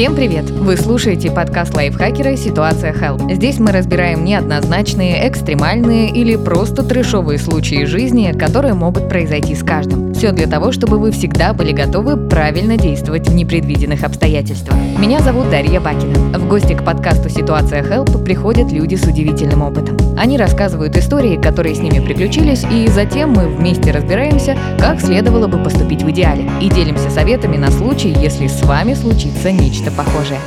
Всем привет! Вы слушаете подкаст лайфхакера «Ситуация Hell». Здесь мы разбираем неоднозначные, экстремальные или просто трешовые случаи жизни, которые могут произойти с каждым. Все для того, чтобы вы всегда были готовы правильно действовать в непредвиденных обстоятельствах. Меня зовут Дарья Бакина. В гости к подкасту «Ситуация Help» приходят люди с удивительным опытом. Они рассказывают истории, которые с ними приключились, и затем мы вместе разбираемся, как следовало бы поступить в идеале, и делимся советами на случай, если с вами случится нечто нечто похожее.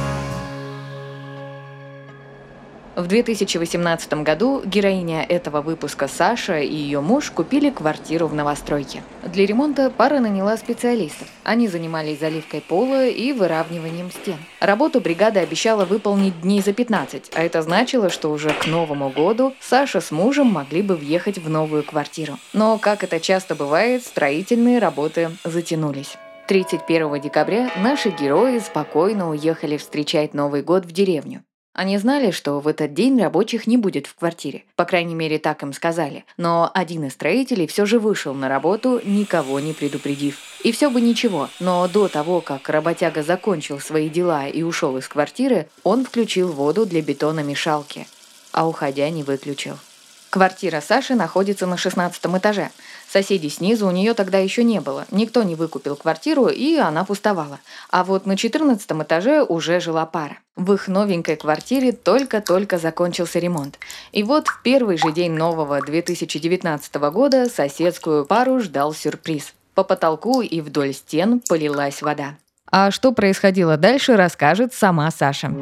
В 2018 году героиня этого выпуска Саша и ее муж купили квартиру в новостройке. Для ремонта пара наняла специалистов. Они занимались заливкой пола и выравниванием стен. Работу бригада обещала выполнить дней за 15, а это значило, что уже к Новому году Саша с мужем могли бы въехать в новую квартиру. Но, как это часто бывает, строительные работы затянулись. 31 декабря наши герои спокойно уехали встречать Новый год в деревню. Они знали, что в этот день рабочих не будет в квартире. По крайней мере, так им сказали. Но один из строителей все же вышел на работу, никого не предупредив. И все бы ничего, но до того, как работяга закончил свои дела и ушел из квартиры, он включил воду для бетономешалки, а уходя не выключил. Квартира Саши находится на 16 этаже. Соседей снизу у нее тогда еще не было. Никто не выкупил квартиру, и она пустовала. А вот на 14 этаже уже жила пара. В их новенькой квартире только-только закончился ремонт. И вот в первый же день нового 2019 года соседскую пару ждал сюрприз. По потолку и вдоль стен полилась вода. А что происходило дальше, расскажет сама Саша.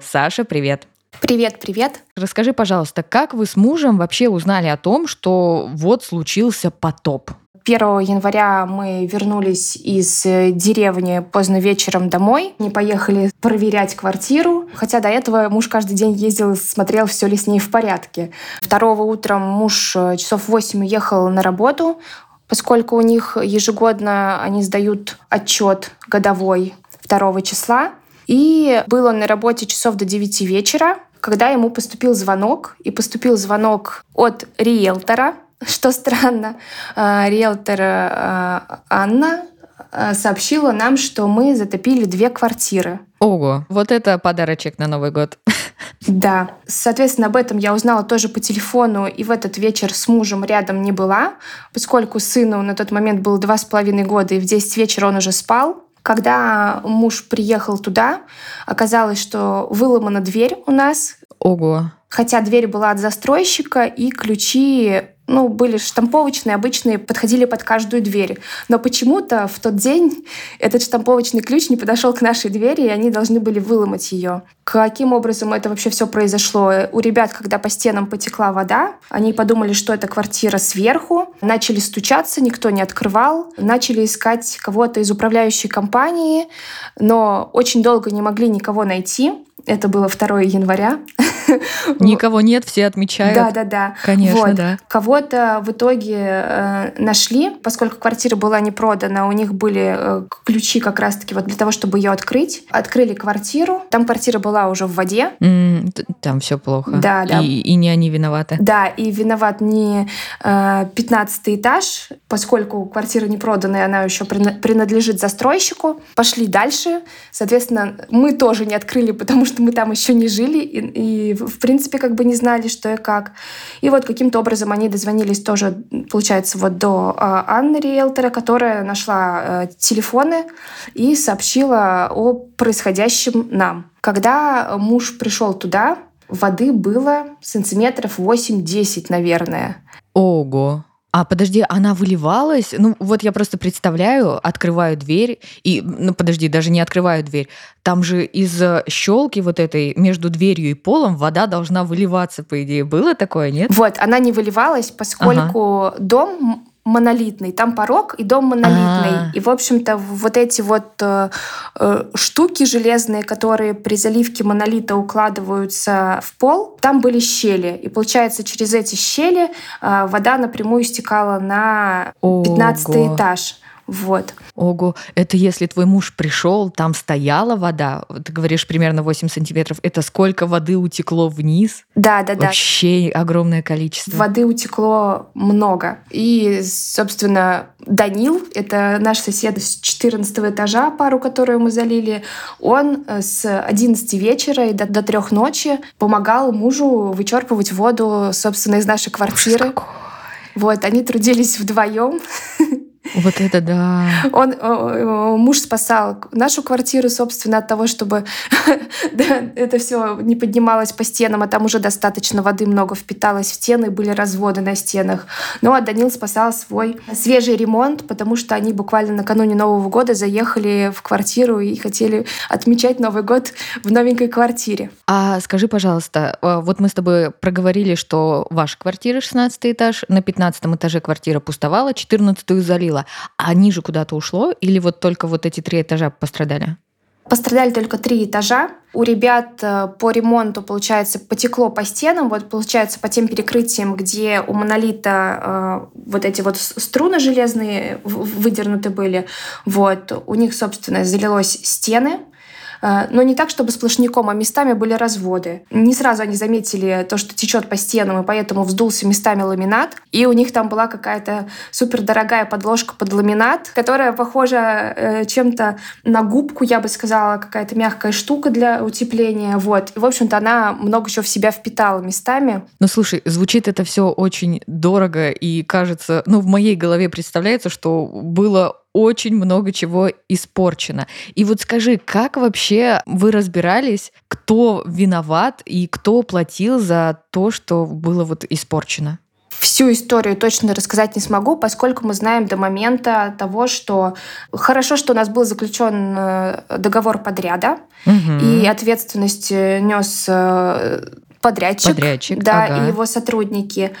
Саша, привет. Привет, привет. Расскажи, пожалуйста, как вы с мужем вообще узнали о том, что вот случился потоп? 1 января мы вернулись из э, деревни поздно вечером домой. Не поехали проверять квартиру. Хотя до этого муж каждый день ездил и смотрел, все ли с ней в порядке. Второго утром муж э, часов 8 уехал на работу, поскольку у них ежегодно они сдают отчет годовой 2 числа. И был он на работе часов до 9 вечера когда ему поступил звонок, и поступил звонок от риэлтора, что странно, а, риэлтор а, Анна а, сообщила нам, что мы затопили две квартиры. Ого, вот это подарочек на Новый год. Да, соответственно, об этом я узнала тоже по телефону, и в этот вечер с мужем рядом не была, поскольку сыну на тот момент было два с половиной года, и в 10 вечера он уже спал. Когда муж приехал туда, оказалось, что выломана дверь у нас. Ого. Хотя дверь была от застройщика, и ключи ну, были штамповочные, обычные, подходили под каждую дверь. Но почему-то в тот день этот штамповочный ключ не подошел к нашей двери, и они должны были выломать ее. Каким образом это вообще все произошло? У ребят, когда по стенам потекла вода, они подумали, что это квартира сверху, начали стучаться, никто не открывал, начали искать кого-то из управляющей компании, но очень долго не могли никого найти. Это было 2 января. Никого нет, все отмечают. Да, да, да. Конечно, вот. да. Кого-то в итоге э, нашли, поскольку квартира была не продана, у них были э, ключи как раз-таки вот для того, чтобы ее открыть. Открыли квартиру, там квартира была уже в воде. Mm, там все плохо. Да, да. И, и не они виноваты. Да, и виноват не э, 15 этаж, поскольку квартира не проданная, она еще принадлежит застройщику. Пошли дальше. Соответственно, мы тоже не открыли, потому что мы там еще не жили. И, и в принципе, как бы не знали, что и как. И вот каким-то образом они дозвонились тоже, получается, вот до а, Анны Риэлтора, которая нашла э, телефоны и сообщила о происходящем нам. Когда муж пришел туда, воды было сантиметров 8-10, наверное. Ого. А подожди, она выливалась? Ну, вот я просто представляю, открываю дверь, и, ну, подожди, даже не открываю дверь. Там же из щелки вот этой между дверью и полом вода должна выливаться, по идее. Было такое, нет? Вот, она не выливалась, поскольку ага. дом монолитный, там порог и дом монолитный. А-а-а. И, в общем-то, вот эти вот э, э, штуки железные, которые при заливке монолита укладываются в пол, там были щели. И, получается, через эти щели э, вода напрямую стекала на 15 этаж. Вот. Ого, это если твой муж пришел, там стояла вода, ты говоришь примерно 8 сантиметров, это сколько воды утекло вниз? Да, да, да. Вообще огромное количество. Воды утекло много. И, собственно, Данил, это наш сосед с 14 этажа, пару, которую мы залили, он э, с 11 вечера и до, до 3 ночи помогал мужу вычерпывать воду, собственно, из нашей квартиры. Вот, они трудились вдвоем. Вот это да. Он, муж спасал нашу квартиру, собственно, от того, чтобы это все не поднималось по стенам, а там уже достаточно воды много впиталось в стены, были разводы на стенах. Ну а Данил спасал свой свежий ремонт, потому что они буквально накануне Нового года заехали в квартиру и хотели отмечать Новый год в новенькой квартире. А скажи, пожалуйста, э, вот мы с тобой проговорили, что ваша квартира 16 этаж, на 15 этаже квартира пустовала, 14 залила было. А ниже куда-то ушло или вот только вот эти три этажа пострадали? Пострадали только три этажа. У ребят э, по ремонту, получается, потекло по стенам, вот получается по тем перекрытиям, где у монолита э, вот эти вот струны железные выдернуты были, вот, у них, собственно, залилось стены, но не так, чтобы сплошняком, а местами были разводы. Не сразу они заметили то, что течет по стенам, и поэтому вздулся местами ламинат. И у них там была какая-то супердорогая подложка под ламинат, которая похожа э, чем-то на губку, я бы сказала, какая-то мягкая штука для утепления. Вот. И, в общем-то, она много чего в себя впитала местами. Ну, слушай, звучит это все очень дорого, и кажется, ну, в моей голове представляется, что было очень много чего испорчено. И вот скажи, как вообще вы разбирались, кто виноват и кто платил за то, что было вот испорчено? Всю историю точно рассказать не смогу, поскольку мы знаем до момента того, что хорошо, что у нас был заключен э, договор подряда, угу. и ответственность э, нес э, подрядчик, подрядчик да, ага. и его сотрудники.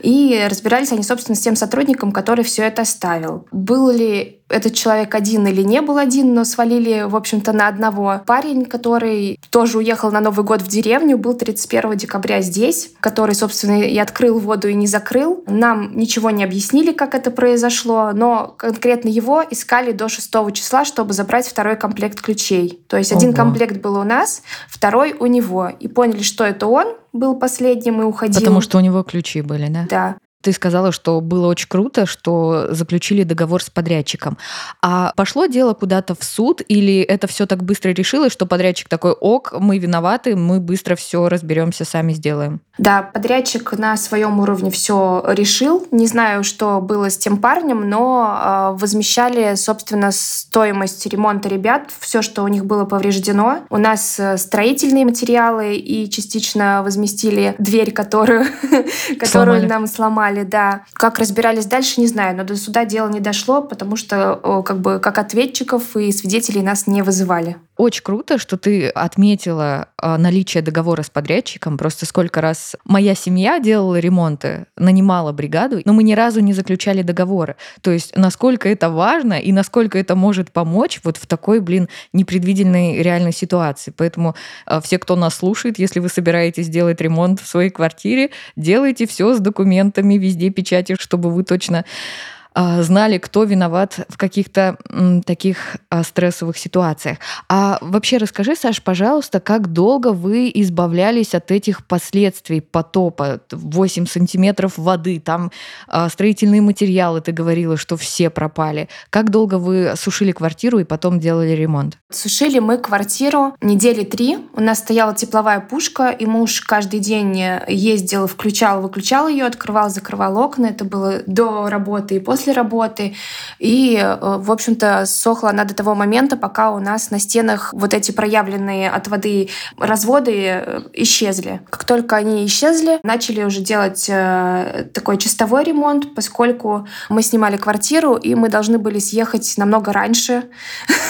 И разбирались они, собственно, с тем сотрудником, который все это ставил. Был ли этот человек один или не был один, но свалили, в общем-то, на одного. Парень, который тоже уехал на Новый год в деревню, был 31 декабря здесь, который, собственно, и открыл воду, и не закрыл. Нам ничего не объяснили, как это произошло, но конкретно его искали до 6 числа, чтобы забрать второй комплект ключей. То есть Ого. один комплект был у нас, второй у него. И поняли, что это он, был последним и уходил. Потому что у него ключи были, да? Да. Ты сказала, что было очень круто, что заключили договор с подрядчиком. А пошло дело куда-то в суд, или это все так быстро решилось, что подрядчик такой, ок, мы виноваты, мы быстро все разберемся, сами сделаем? Да, подрядчик на своем уровне все решил. Не знаю, что было с тем парнем, но э, возмещали, собственно, стоимость ремонта ребят, все, что у них было повреждено. У нас э, строительные материалы и частично возместили дверь, которую, которую нам сломали сломали, да. Как разбирались дальше, не знаю, но до суда дело не дошло, потому что как бы как ответчиков и свидетелей нас не вызывали. Очень круто, что ты отметила а, наличие договора с подрядчиком. Просто сколько раз моя семья делала ремонты, нанимала бригаду, но мы ни разу не заключали договоры. То есть насколько это важно и насколько это может помочь вот в такой, блин, непредвиденной реальной ситуации. Поэтому а, все, кто нас слушает, если вы собираетесь делать ремонт в своей квартире, делайте все с документами, везде печати, чтобы вы точно знали, кто виноват в каких-то таких а, стрессовых ситуациях. А вообще расскажи, Саш, пожалуйста, как долго вы избавлялись от этих последствий потопа? 8 сантиметров воды, там а, строительные материалы, ты говорила, что все пропали. Как долго вы сушили квартиру и потом делали ремонт? Сушили мы квартиру недели три. У нас стояла тепловая пушка, и муж каждый день ездил, включал, выключал ее, открывал, закрывал окна. Это было до работы и после после работы. И, э, в общем-то, сохла она до того момента, пока у нас на стенах вот эти проявленные от воды разводы э, исчезли. Как только они исчезли, начали уже делать э, такой чистовой ремонт, поскольку мы снимали квартиру, и мы должны были съехать намного раньше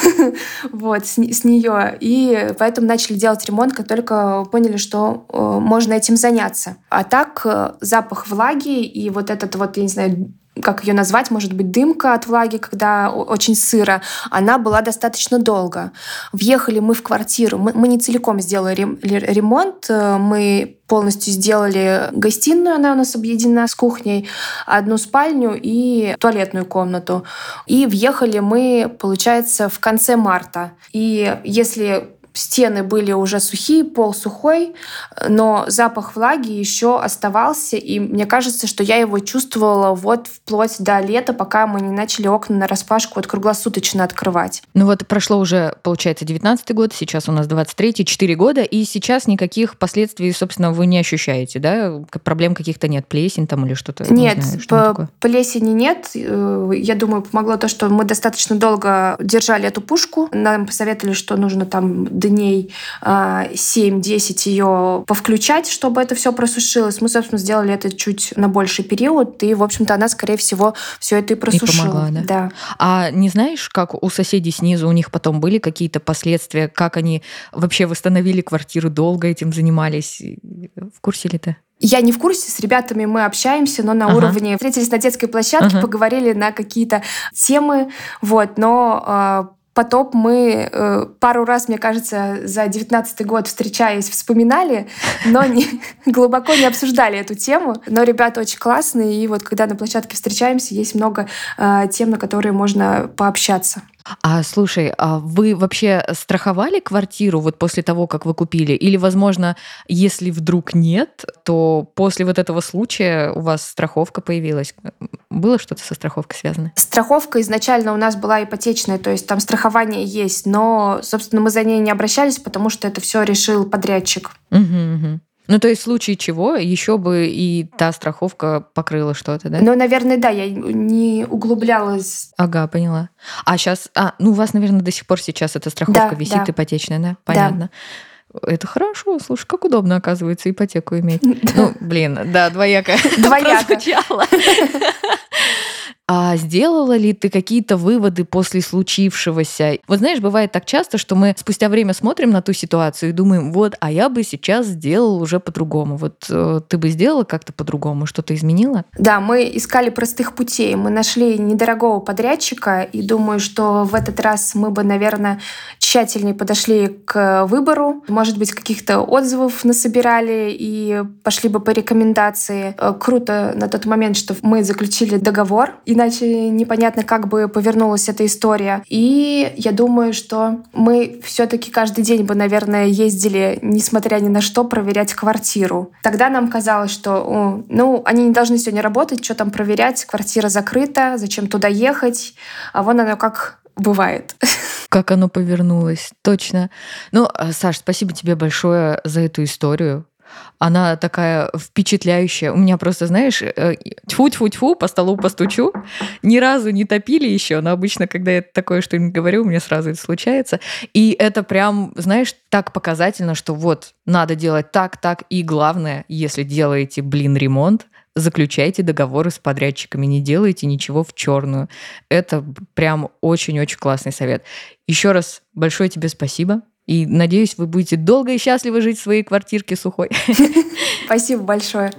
вот, с, с нее. И поэтому начали делать ремонт, как только поняли, что можно этим заняться. А так запах влаги и вот этот вот, я не знаю, как ее назвать, может быть, дымка от влаги, когда очень сыро, она была достаточно долго. Въехали мы в квартиру, мы, мы не целиком сделали ремонт, э, мы полностью сделали гостиную, она у нас объединена с кухней, одну спальню и туалетную комнату. И въехали мы, получается, в конце марта. И если стены были уже сухие, пол сухой, но запах влаги еще оставался, и мне кажется, что я его чувствовала вот вплоть до лета, пока мы не начали окна на распашку вот круглосуточно открывать. Ну вот прошло уже, получается, 19 год, сейчас у нас 23 4 года, и сейчас никаких последствий, собственно, вы не ощущаете, да? Проблем каких-то нет, плесень там или что-то? Нет, не знаю, что плесени нет. Э, я думаю, помогло то, что мы достаточно долго держали эту пушку. Нам посоветовали, что нужно там дней 7-10 а, ее повключать, чтобы это все просушилось. Мы, собственно, сделали это чуть на больший период, и, в общем-то, она, скорее всего, все это и просушила. И помогла, да? да. А не знаешь, как у соседей снизу у них потом были какие-то последствия, как они вообще восстановили квартиру, долго этим занимались? В курсе ли ты? Я не в курсе, с ребятами мы общаемся, но на ага. уровне встретились на детской площадке, ага. поговорили на какие-то темы, вот, но Потоп мы э, пару раз, мне кажется, за девятнадцатый год встречаясь, вспоминали, но не, глубоко не обсуждали эту тему. Но ребята очень классные, и вот когда на площадке встречаемся, есть много э, тем, на которые можно пообщаться. А слушай, а вы вообще страховали квартиру вот после того, как вы купили? Или, возможно, если вдруг нет, то после вот этого случая у вас страховка появилась? Было что-то со страховкой связано? Страховка изначально у нас была ипотечная, то есть там страхование есть, но, собственно, мы за ней не обращались, потому что это все решил подрядчик. Угу, угу. Ну, то есть в случае чего еще бы и та страховка покрыла что-то, да? Ну, наверное, да, я не углублялась. Ага, поняла. А сейчас, а, ну, у вас, наверное, до сих пор сейчас эта страховка да, висит да. ипотечная, да? Понятно. Да. Это хорошо, слушай, как удобно, оказывается, ипотеку иметь. Ну, блин, да, двояко. Двояко. А сделала ли ты какие-то выводы после случившегося? Вот знаешь, бывает так часто, что мы спустя время смотрим на ту ситуацию и думаем, вот, а я бы сейчас сделал уже по-другому. Вот э, ты бы сделала как-то по-другому, что-то изменила? Да, мы искали простых путей. Мы нашли недорогого подрядчика и думаю, что в этот раз мы бы, наверное, тщательнее подошли к выбору. Может быть, каких-то отзывов насобирали и пошли бы по рекомендации. Э, круто на тот момент, что мы заключили договор иначе непонятно, как бы повернулась эта история. И я думаю, что мы все-таки каждый день бы, наверное, ездили, несмотря ни на что, проверять квартиру. Тогда нам казалось, что, ну, они не должны сегодня работать, что там проверять, квартира закрыта, зачем туда ехать, а вон оно как бывает. Как оно повернулось, точно. Ну, а, Саш, спасибо тебе большое за эту историю она такая впечатляющая. У меня просто, знаешь, э, тьфу-тьфу-тьфу, по столу постучу. Ни разу не топили еще, но обычно, когда я такое что-нибудь говорю, у меня сразу это случается. И это прям, знаешь, так показательно, что вот, надо делать так, так. И главное, если делаете, блин, ремонт, заключайте договоры с подрядчиками, не делайте ничего в черную. Это прям очень-очень классный совет. Еще раз большое тебе спасибо. И надеюсь, вы будете долго и счастливо жить в своей квартирке сухой. Спасибо большое.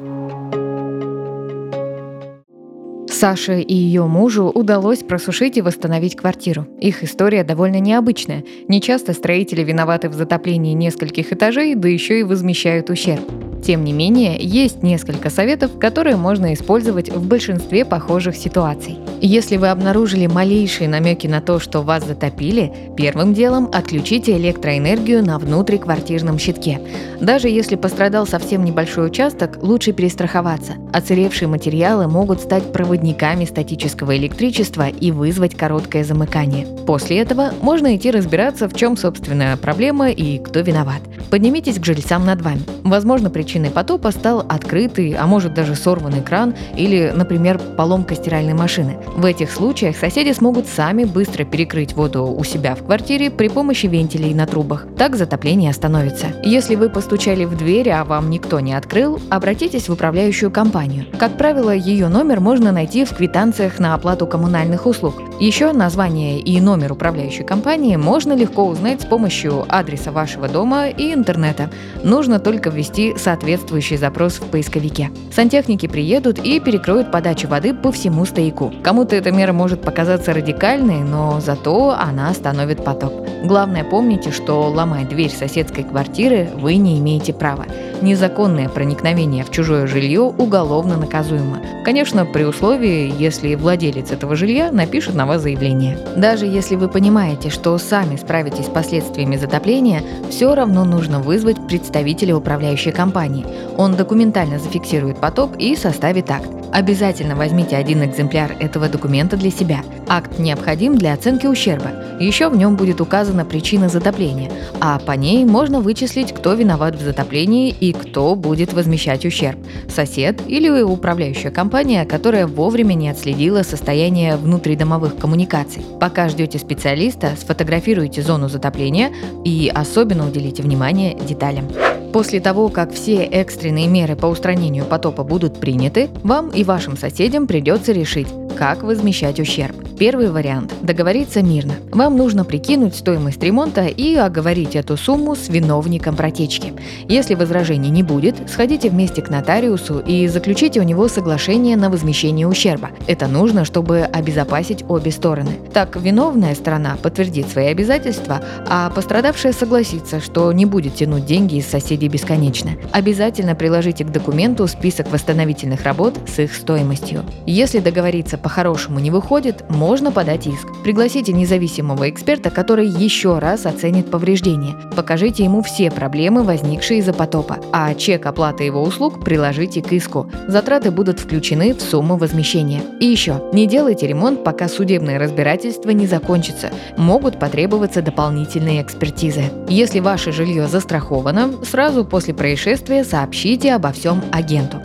Саше и ее мужу удалось просушить и восстановить квартиру. Их история довольно необычная. Нечасто строители виноваты в затоплении нескольких этажей, да еще и возмещают ущерб. Тем не менее, есть несколько советов, которые можно использовать в большинстве похожих ситуаций. Если вы обнаружили малейшие намеки на то, что вас затопили, первым делом отключите электроэнергию на внутриквартирном щитке. Даже если пострадал совсем небольшой участок, лучше перестраховаться. Оцаревшие материалы могут стать проводниками статического электричества и вызвать короткое замыкание. После этого можно идти разбираться, в чем собственная проблема и кто виноват. Поднимитесь к жильцам над вами. Возможно, причиной потопа стал открытый, а может даже сорванный кран или, например, поломка стиральной машины. В этих случаях соседи смогут сами быстро перекрыть воду у себя в квартире при помощи вентилей на трубах. Так затопление остановится. Если вы постучали в дверь, а вам никто не открыл, обратитесь в управляющую компанию. Как правило, ее номер можно найти в квитанциях на оплату коммунальных услуг. Еще название и номер управляющей компании можно легко узнать с помощью адреса вашего дома и интернета. Нужно только ввести соответствующий запрос в поисковике. Сантехники приедут и перекроют подачу воды по всему стояку. Кому-то эта мера может показаться радикальной, но зато она остановит потоп. Главное помните, что ломать дверь соседской квартиры вы не имеете права. Незаконное проникновение в чужое жилье уголовно наказуемо. Конечно, при условии, если владелец этого жилья напишет на вас заявление. Даже если вы понимаете, что сами справитесь с последствиями затопления, все равно нужно вызвать представителя управляющей компании. Он документально зафиксирует потоп и составит акт. Обязательно возьмите один экземпляр этого документа для себя. Акт необходим для оценки ущерба. Еще в нем будет указана причина затопления, а по ней можно вычислить, кто виноват в затоплении и кто будет возмещать ущерб – сосед или управляющая компания, которая вовремя не отследила состояние внутридомовых коммуникаций. Пока ждете специалиста, сфотографируйте зону затопления и особенно уделите внимание деталям. После того, как все экстренные меры по устранению потопа будут приняты, вам и вашим соседям придется решить, как возмещать ущерб. Первый вариант – договориться мирно. Вам нужно прикинуть стоимость ремонта и оговорить эту сумму с виновником протечки. Если возражений не будет, сходите вместе к нотариусу и заключите у него соглашение на возмещение ущерба. Это нужно, чтобы обезопасить обе стороны. Так виновная сторона подтвердит свои обязательства, а пострадавшая согласится, что не будет тянуть деньги из соседей бесконечно. Обязательно приложите к документу список восстановительных работ с их стоимостью. Если договориться по-хорошему не выходит, можно подать иск. Пригласите независимого эксперта, который еще раз оценит повреждения. Покажите ему все проблемы, возникшие из-за потопа, а чек оплаты его услуг приложите к иску. Затраты будут включены в сумму возмещения. И еще, не делайте ремонт, пока судебное разбирательство не закончится. Могут потребоваться дополнительные экспертизы. Если ваше жилье застраховано, сразу после происшествия сообщите обо всем агенту.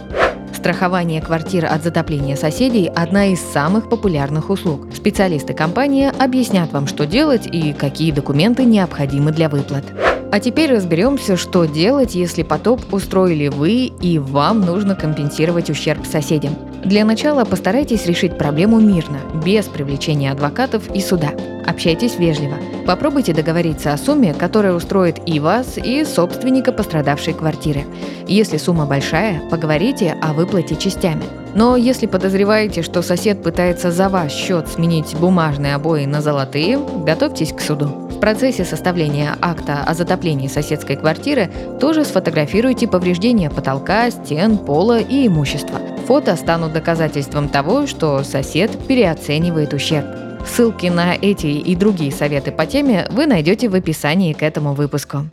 Страхование квартир от затопления соседей – одна из самых популярных услуг. Специалисты компании объяснят вам, что делать и какие документы необходимы для выплат. А теперь разберемся, что делать, если потоп устроили вы и вам нужно компенсировать ущерб соседям. Для начала постарайтесь решить проблему мирно, без привлечения адвокатов и суда. Общайтесь вежливо. Попробуйте договориться о сумме, которая устроит и вас, и собственника пострадавшей квартиры. Если сумма большая, поговорите о выплате частями. Но если подозреваете, что сосед пытается за ваш счет сменить бумажные обои на золотые, готовьтесь к суду. В процессе составления акта о затоплении соседской квартиры тоже сфотографируйте повреждения потолка, стен, пола и имущества. Фото станут доказательством того, что сосед переоценивает ущерб. Ссылки на эти и другие советы по теме вы найдете в описании к этому выпуску.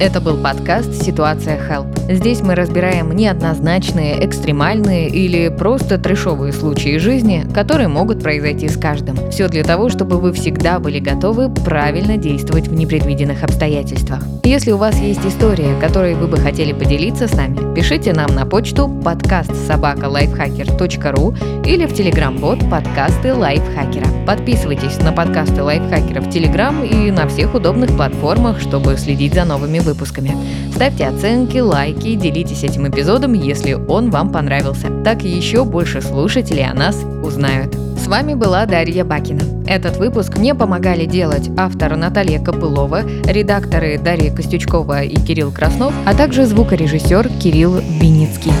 Это был подкаст «Ситуация Help». Здесь мы разбираем неоднозначные, экстремальные или просто трешовые случаи жизни, которые могут произойти с каждым. Все для того, чтобы вы всегда были готовы правильно действовать в непредвиденных обстоятельствах. Если у вас есть история, которой вы бы хотели поделиться с нами, пишите нам на почту подкаст собакалайфхакер.ру или в телеграм-бот подкасты лайфхакера. Подписывайтесь на подкасты лайфхакера в телеграм и на всех удобных платформах, чтобы следить за новыми выпусками. Ставьте оценки, лайки, делитесь этим эпизодом, если он вам понравился. Так еще больше слушателей о нас узнают. С вами была Дарья Бакина. Этот выпуск мне помогали делать автор Наталья Копылова, редакторы Дарья Костючкова и Кирилл Краснов, а также звукорежиссер Кирилл Виницкий.